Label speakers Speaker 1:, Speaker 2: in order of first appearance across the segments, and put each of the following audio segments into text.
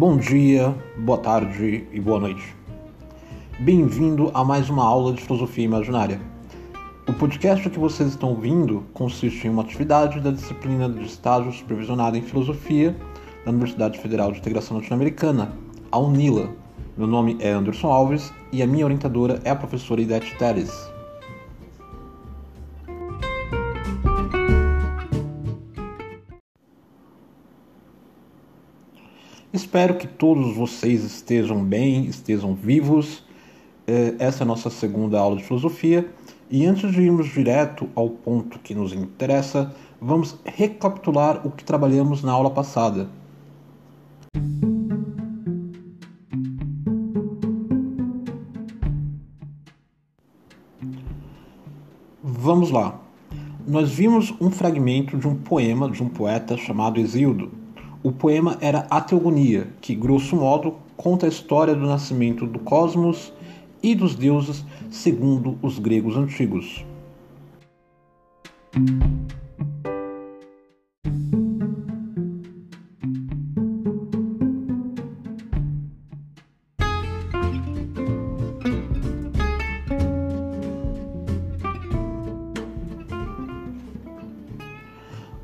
Speaker 1: Bom dia, boa tarde e boa noite. Bem-vindo a mais uma aula de filosofia imaginária. O podcast que vocês estão ouvindo consiste em uma atividade da disciplina de estágio supervisionado em filosofia da Universidade Federal de Integração Latino-Americana, a UNILA. Meu nome é Anderson Alves e a minha orientadora é a professora Idete Teres. Espero que todos vocês estejam bem, estejam vivos. É, essa é a nossa segunda aula de filosofia. E antes de irmos direto ao ponto que nos interessa, vamos recapitular o que trabalhamos na aula passada. Vamos lá. Nós vimos um fragmento de um poema de um poeta chamado Exildo o poema era A Teogonia, que, grosso modo, conta a história do nascimento do cosmos e dos deuses segundo os gregos antigos.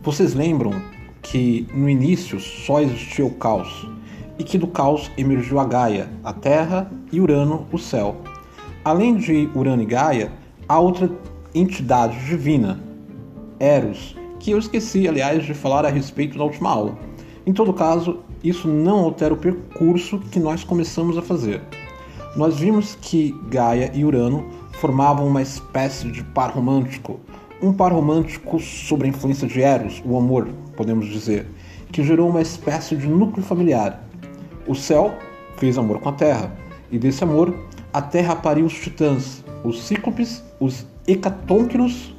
Speaker 1: Vocês lembram que no início só existia o caos e que do caos emergiu a Gaia, a Terra, e Urano, o céu. Além de Urano e Gaia, há outra entidade divina, Eros, que eu esqueci, aliás, de falar a respeito na última aula. Em todo caso, isso não altera o percurso que nós começamos a fazer. Nós vimos que Gaia e Urano formavam uma espécie de par romântico, um par romântico sob a influência de Eros, o amor, podemos dizer, que gerou uma espécie de núcleo familiar. O céu fez amor com a terra, e desse amor a terra pariu os titãs, os cíclopes, os hecatônquiros,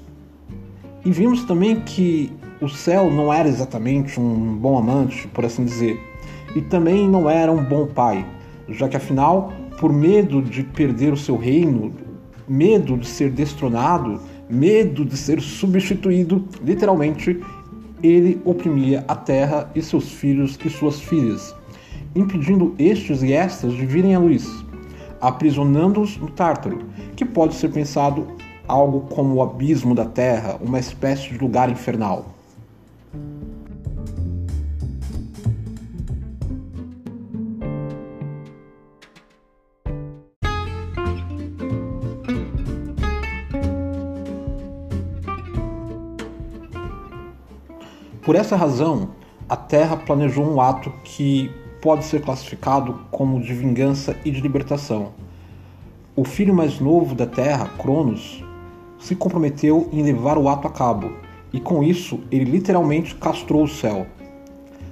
Speaker 1: e vimos também que o céu não era exatamente um bom amante, por assim dizer, e também não era um bom pai, já que afinal, por medo de perder o seu reino, medo de ser destronado, medo de ser substituído, literalmente, ele oprimia a terra e seus filhos e suas filhas, impedindo estes e estas de virem à luz, aprisionando-os no Tártaro, que pode ser pensado algo como o abismo da terra, uma espécie de lugar infernal. Por essa razão, a Terra planejou um ato que pode ser classificado como de vingança e de libertação. O filho mais novo da Terra, Cronos, se comprometeu em levar o ato a cabo, e com isso ele literalmente castrou o céu.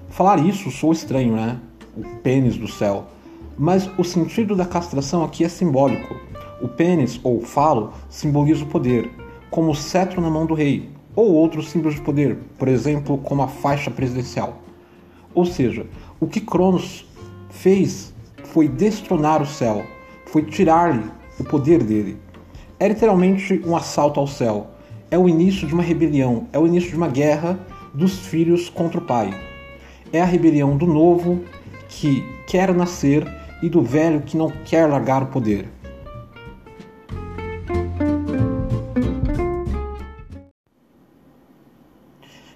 Speaker 1: Falar isso soa estranho, né? O pênis do céu. Mas o sentido da castração aqui é simbólico. O pênis, ou falo, simboliza o poder, como o cetro na mão do rei, ou outros símbolos de poder, por exemplo, como a faixa presidencial. Ou seja, o que Cronos fez foi destronar o céu, foi tirar-lhe o poder dele. É literalmente um assalto ao céu. É o início de uma rebelião, é o início de uma guerra dos filhos contra o pai. É a rebelião do novo que quer nascer e do velho que não quer largar o poder.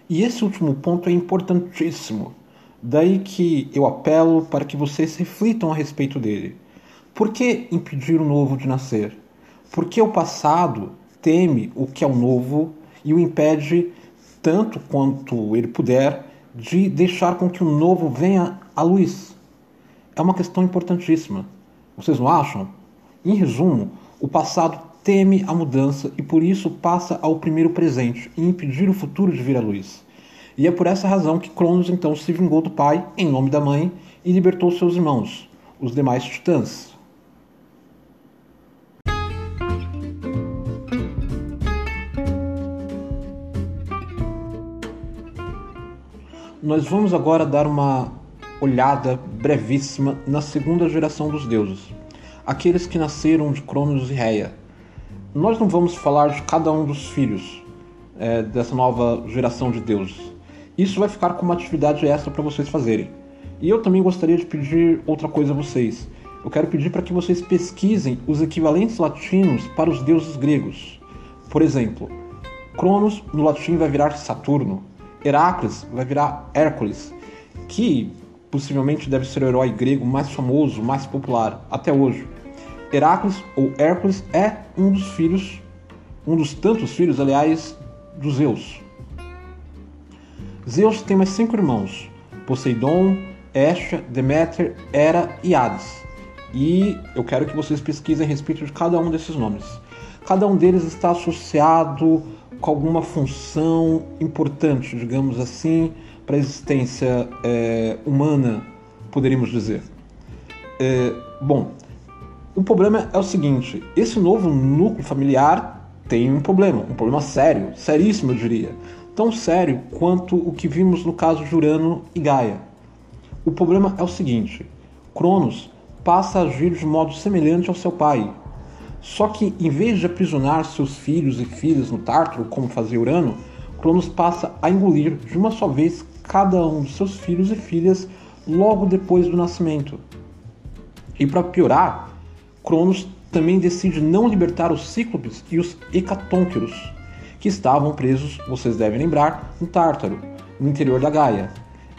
Speaker 1: E esse último ponto é importantíssimo. Daí que eu apelo para que vocês reflitam a respeito dele. Por que impedir o novo de nascer? Porque o passado teme o que é o novo e o impede, tanto quanto ele puder, de deixar com que o novo venha à luz. É uma questão importantíssima. Vocês não acham? Em resumo, o passado teme a mudança e por isso passa ao primeiro presente e impedir o futuro de vir à luz. E é por essa razão que Cronos então se vingou do pai em nome da mãe e libertou seus irmãos, os demais titãs. Nós vamos agora dar uma olhada brevíssima na segunda geração dos deuses, aqueles que nasceram de Cronos e Reia, nós não vamos falar de cada um dos filhos é, dessa nova geração de deuses. Isso vai ficar como uma atividade extra para vocês fazerem. E eu também gostaria de pedir outra coisa a vocês. Eu quero pedir para que vocês pesquisem os equivalentes latinos para os deuses gregos. Por exemplo, Cronos no latim vai virar Saturno, Heracles vai virar Hércules, que possivelmente deve ser o herói grego mais famoso, mais popular até hoje. Heracles ou Hércules é um dos filhos, um dos tantos filhos, aliás, dos Zeus. Zeus tem mais cinco irmãos: Poseidon, Hestia, Deméter, Hera e Hades. E eu quero que vocês pesquisem a respeito de cada um desses nomes. Cada um deles está associado com alguma função importante, digamos assim, para a existência é, humana, poderíamos dizer. É, bom, o problema é o seguinte: esse novo núcleo familiar tem um problema, um problema sério, seríssimo, eu diria. Tão sério quanto o que vimos no caso de Urano e Gaia. O problema é o seguinte: Cronos passa a agir de modo semelhante ao seu pai, só que, em vez de aprisionar seus filhos e filhas no Tártaro, como fazia Urano, Cronos passa a engolir de uma só vez cada um dos seus filhos e filhas logo depois do nascimento. E para piorar, Cronos também decide não libertar os Cíclopes e os Hecatônqueros, que estavam presos, vocês devem lembrar, no Tártaro, no interior da Gaia.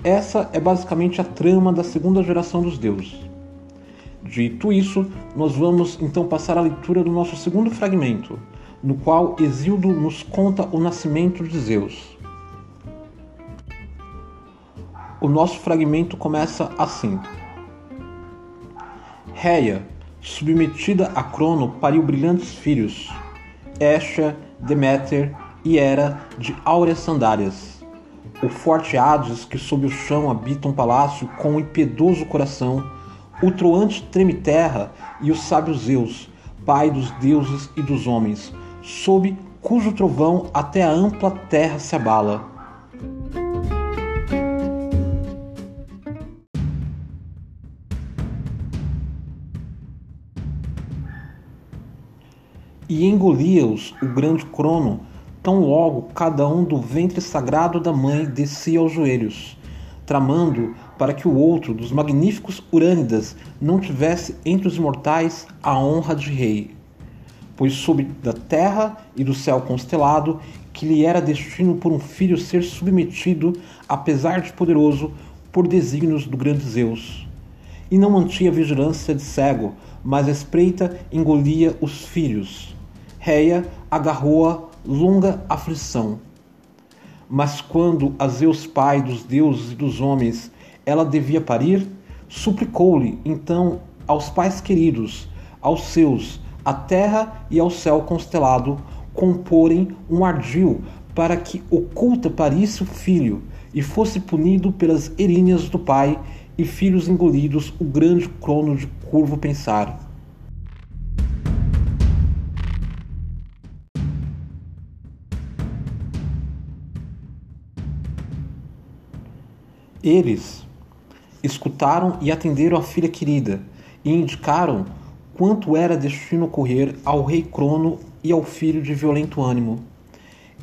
Speaker 1: Essa é basicamente a trama da segunda geração dos deuses. Dito isso, nós vamos então passar à leitura do nosso segundo fragmento, no qual Exildo nos conta o nascimento de Zeus. O nosso fragmento começa assim: Reia, submetida a Crono, pariu brilhantes filhos, Estia, Deméter e Hera de áureas sandálias. O forte Hades, que sob o chão habita um palácio com um impiedoso coração, o troante treme terra e o sábio Zeus, pai dos deuses e dos homens, sob cujo trovão até a ampla terra se abala. E engolia-os o grande Crono, tão logo cada um do ventre sagrado da mãe descia aos joelhos, tramando para que o outro dos magníficos Urânidas não tivesse entre os mortais a honra de rei. Pois sob da terra e do céu constelado que lhe era destino por um filho ser submetido, apesar de poderoso, por desígnios do grande Zeus. E não mantinha vigilância de cego, mas espreita engolia os filhos. Reia agarrou-a longa aflição. Mas quando a Zeus pai dos deuses e dos homens ela devia parir, suplicou-lhe então aos pais queridos, aos seus, a terra e ao céu constelado, comporem um ardil para que oculta parisse o filho e fosse punido pelas erinhas do pai e filhos engolidos o grande crono de curvo pensar. Eles, escutaram e atenderam a filha querida, e indicaram quanto era destino ocorrer ao rei Crono e ao filho de violento ânimo.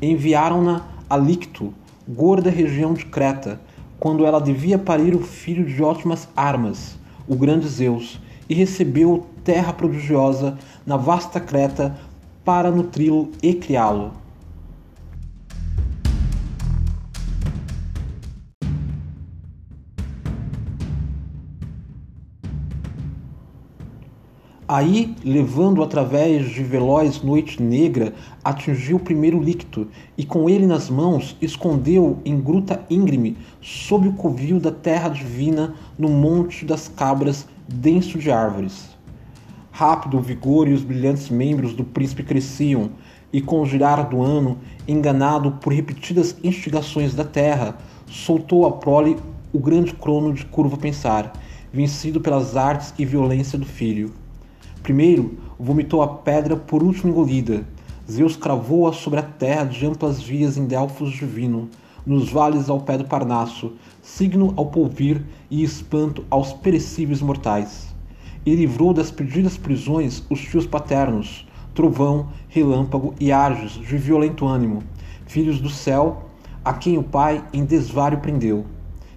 Speaker 1: Enviaram-na a Licto, gorda região de Creta, quando ela devia parir o filho de ótimas armas, o grande Zeus, e recebeu terra prodigiosa na vasta Creta para nutri-lo e criá-lo. Aí, levando através de veloz noite negra, atingiu o primeiro líquido, e com ele nas mãos escondeu em gruta íngreme, sob o covil da terra divina, no monte das cabras, denso de árvores. Rápido o vigor e os brilhantes membros do príncipe cresciam, e com o girar do ano, enganado por repetidas instigações da terra, soltou a prole o grande crono de curva pensar, vencido pelas artes e violência do filho. Primeiro, vomitou a pedra por último engolida. Zeus cravou-a sobre a terra de amplas vias em Delfos divino, nos vales ao pé do Parnasso, signo ao polvir e espanto aos perecíveis mortais. E livrou das perdidas prisões os tios paternos, Trovão, Relâmpago e Argos, de violento ânimo, filhos do céu, a quem o pai em desvário prendeu.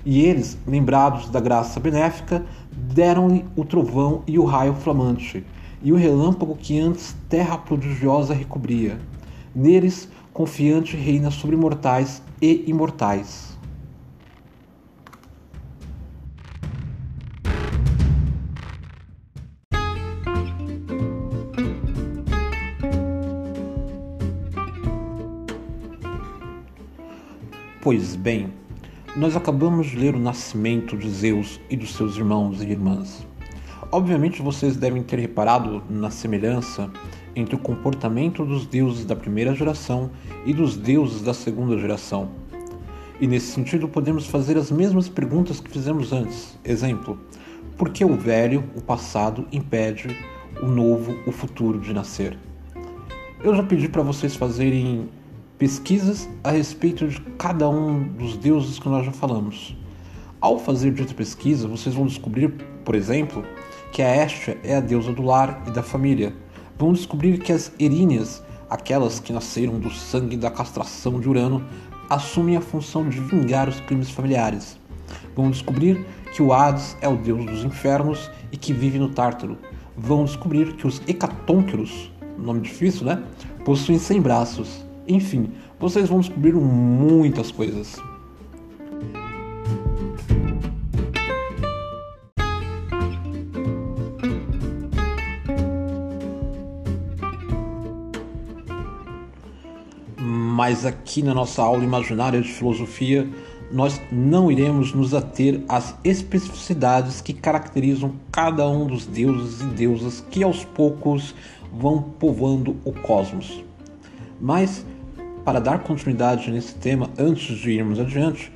Speaker 1: E eles, lembrados da graça benéfica, deram-lhe o trovão e o raio flamante, e o relâmpago que antes terra prodigiosa recobria. Neles, confiante, reina sobre mortais e imortais. Pois bem, nós acabamos de ler o nascimento de Zeus e dos seus irmãos e irmãs. Obviamente vocês devem ter reparado na semelhança entre o comportamento dos deuses da primeira geração e dos deuses da segunda geração. E nesse sentido podemos fazer as mesmas perguntas que fizemos antes. Exemplo: por que o velho, o passado, impede o novo, o futuro de nascer? Eu já pedi para vocês fazerem pesquisas a respeito de cada um dos deuses que nós já falamos. Ao fazer dita pesquisa, vocês vão descobrir, por exemplo, que a Estia é a deusa do lar e da família. Vão descobrir que as Eríneas, aquelas que nasceram do sangue da castração de Urano, assumem a função de vingar os crimes familiares. Vão descobrir que o Hades é o deus dos infernos e que vive no Tártaro. Vão descobrir que os Hecatônqueros, nome difícil, né? Possuem 100 braços enfim, vocês vão descobrir muitas coisas. Mas aqui na nossa aula imaginária de filosofia, nós não iremos nos ater às especificidades que caracterizam cada um dos deuses e deusas que aos poucos vão povoando o cosmos. Mas para dar continuidade nesse tema, antes de irmos adiante,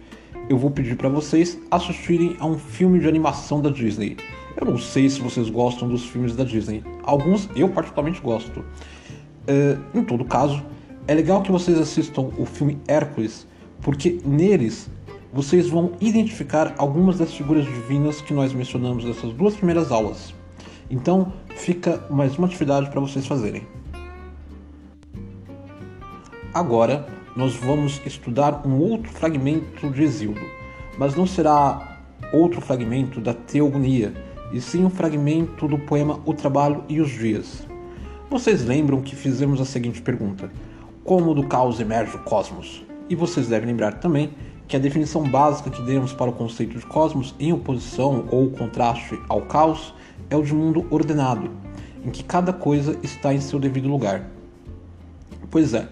Speaker 1: eu vou pedir para vocês assistirem a um filme de animação da Disney. Eu não sei se vocês gostam dos filmes da Disney. Alguns eu particularmente gosto. Uh, em todo caso, é legal que vocês assistam o filme Hércules, porque neles vocês vão identificar algumas das figuras divinas que nós mencionamos nessas duas primeiras aulas. Então, fica mais uma atividade para vocês fazerem. Agora nós vamos estudar um outro fragmento de Exildo, mas não será outro fragmento da Teogonia, e sim um fragmento do poema O Trabalho e os Dias. Vocês lembram que fizemos a seguinte pergunta: Como do caos emerge o cosmos? E vocês devem lembrar também que a definição básica que demos para o conceito de cosmos, em oposição ou contraste ao caos, é o de mundo ordenado, em que cada coisa está em seu devido lugar. Pois é,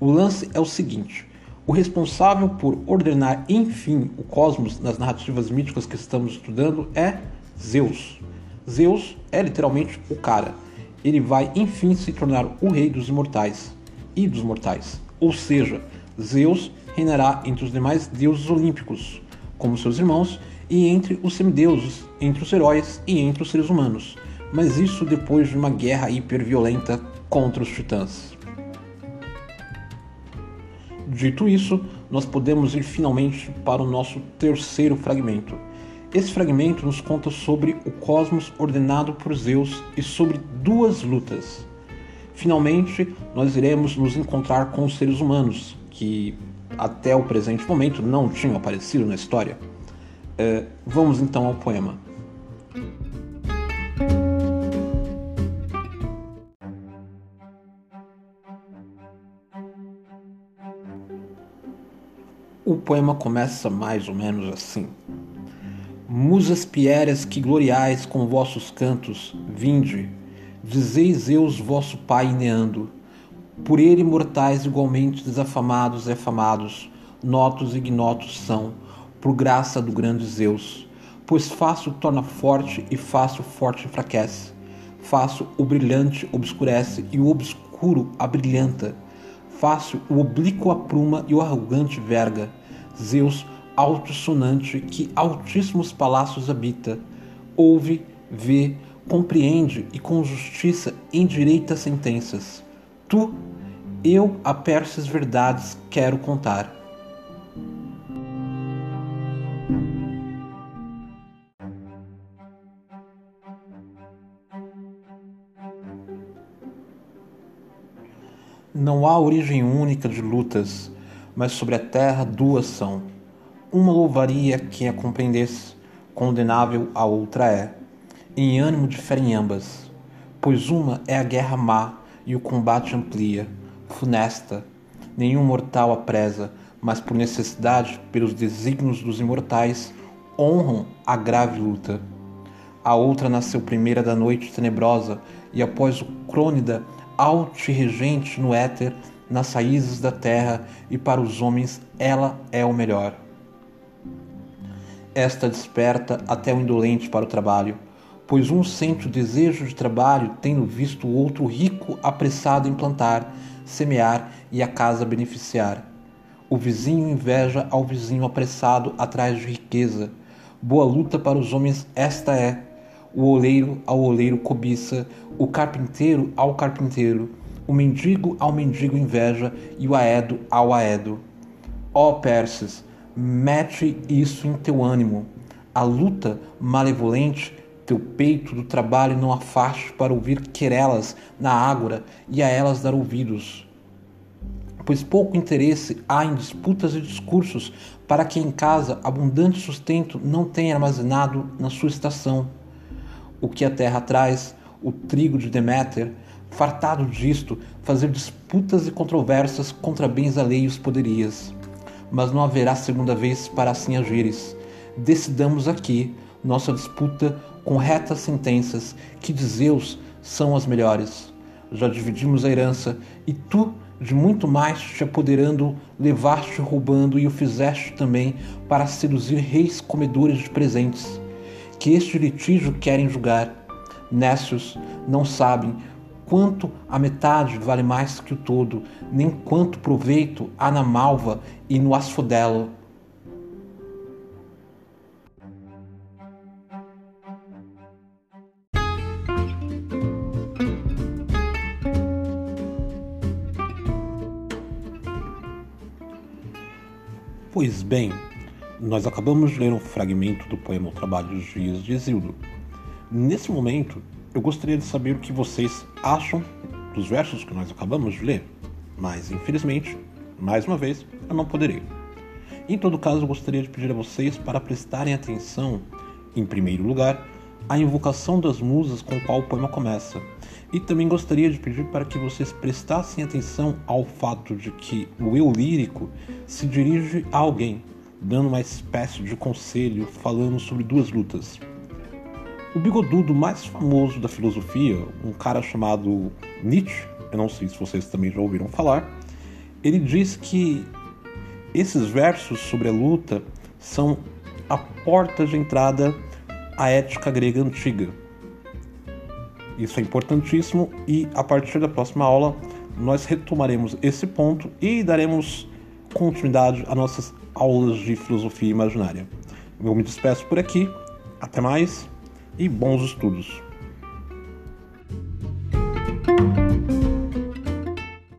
Speaker 1: o lance é o seguinte: o responsável por ordenar, enfim, o cosmos nas narrativas míticas que estamos estudando é Zeus. Zeus é literalmente o cara. Ele vai, enfim, se tornar o rei dos imortais e dos mortais. Ou seja, Zeus reinará entre os demais deuses olímpicos, como seus irmãos, e entre os semideuses, entre os heróis e entre os seres humanos. Mas isso depois de uma guerra hiperviolenta contra os titãs. Dito isso, nós podemos ir finalmente para o nosso terceiro fragmento. Esse fragmento nos conta sobre o cosmos ordenado por Zeus e sobre duas lutas. Finalmente, nós iremos nos encontrar com os seres humanos, que até o presente momento não tinham aparecido na história. É, vamos então ao poema. O poema começa mais ou menos assim: Musas pieras que gloriais com vossos cantos, vinde, dizeis Zeus vosso pai neando, por ele mortais igualmente desafamados e afamados, notos e ignotos são, por graça do grande Zeus, pois fácil torna forte e fácil forte enfraquece, fácil o brilhante obscurece e o obscuro abrilhanta. Fácil o oblíquo apruma e o arrogante verga. Zeus, alto sonante, que altíssimos palácios habita, ouve, vê, compreende e com justiça endireita sentenças. Tu, eu a persas verdades quero contar. Não há origem única de lutas, mas sobre a terra duas são. uma louvaria quem a compreendesse, condenável a outra é. Em ânimo diferem ambas, pois uma é a guerra má e o combate amplia, funesta. Nenhum mortal a preza, mas por necessidade, pelos desígnios dos imortais, honram a grave luta. A outra nasceu primeira da noite tenebrosa, e após o crônida, alto e regente no éter, nas raízes da terra, e para os homens ela é o melhor. Esta desperta até o indolente para o trabalho, pois um sente o desejo de trabalho, tendo visto o outro rico apressado em plantar, semear e a casa beneficiar. O vizinho inveja ao vizinho apressado atrás de riqueza. Boa luta para os homens esta é. O oleiro ao oleiro cobiça, o carpinteiro ao carpinteiro, o mendigo ao mendigo inveja e o aedo ao aedo. Ó Perses, mete isso em teu ânimo. A luta malevolente teu peito do trabalho não afaste para ouvir querelas na ágora e a elas dar ouvidos. Pois pouco interesse há em disputas e discursos para que em casa abundante sustento não tenha armazenado na sua estação. O que a terra traz, o trigo de Deméter, fartado disto, fazer disputas e controvérsias contra bens alheios poderias. Mas não haverá segunda vez para assim agires. Decidamos aqui nossa disputa com retas sentenças que de Zeus são as melhores. Já dividimos a herança e tu, de muito mais te apoderando, levaste roubando e o fizeste também para seduzir reis comedores de presentes, que este litígio querem julgar. Nécios não sabem quanto a metade vale mais que o todo, nem quanto proveito há na malva e no asfodelo Pois bem, nós acabamos de ler um fragmento do poema O Trabalho dos Dias de Exildo. Nesse momento, eu gostaria de saber o que vocês acham dos versos que nós acabamos de ler, mas infelizmente, mais uma vez, eu não poderei. Em todo caso, eu gostaria de pedir a vocês para prestarem atenção, em primeiro lugar, à invocação das musas com qual o poema começa. E também gostaria de pedir para que vocês prestassem atenção ao fato de que o eu lírico se dirige a alguém, dando uma espécie de conselho falando sobre duas lutas. O bigodudo mais famoso da filosofia, um cara chamado Nietzsche, eu não sei se vocês também já ouviram falar, ele diz que esses versos sobre a luta são a porta de entrada à ética grega antiga. Isso é importantíssimo e a partir da próxima aula nós retomaremos esse ponto e daremos continuidade às nossas aulas de filosofia imaginária. Eu me despeço por aqui, até mais e bons estudos!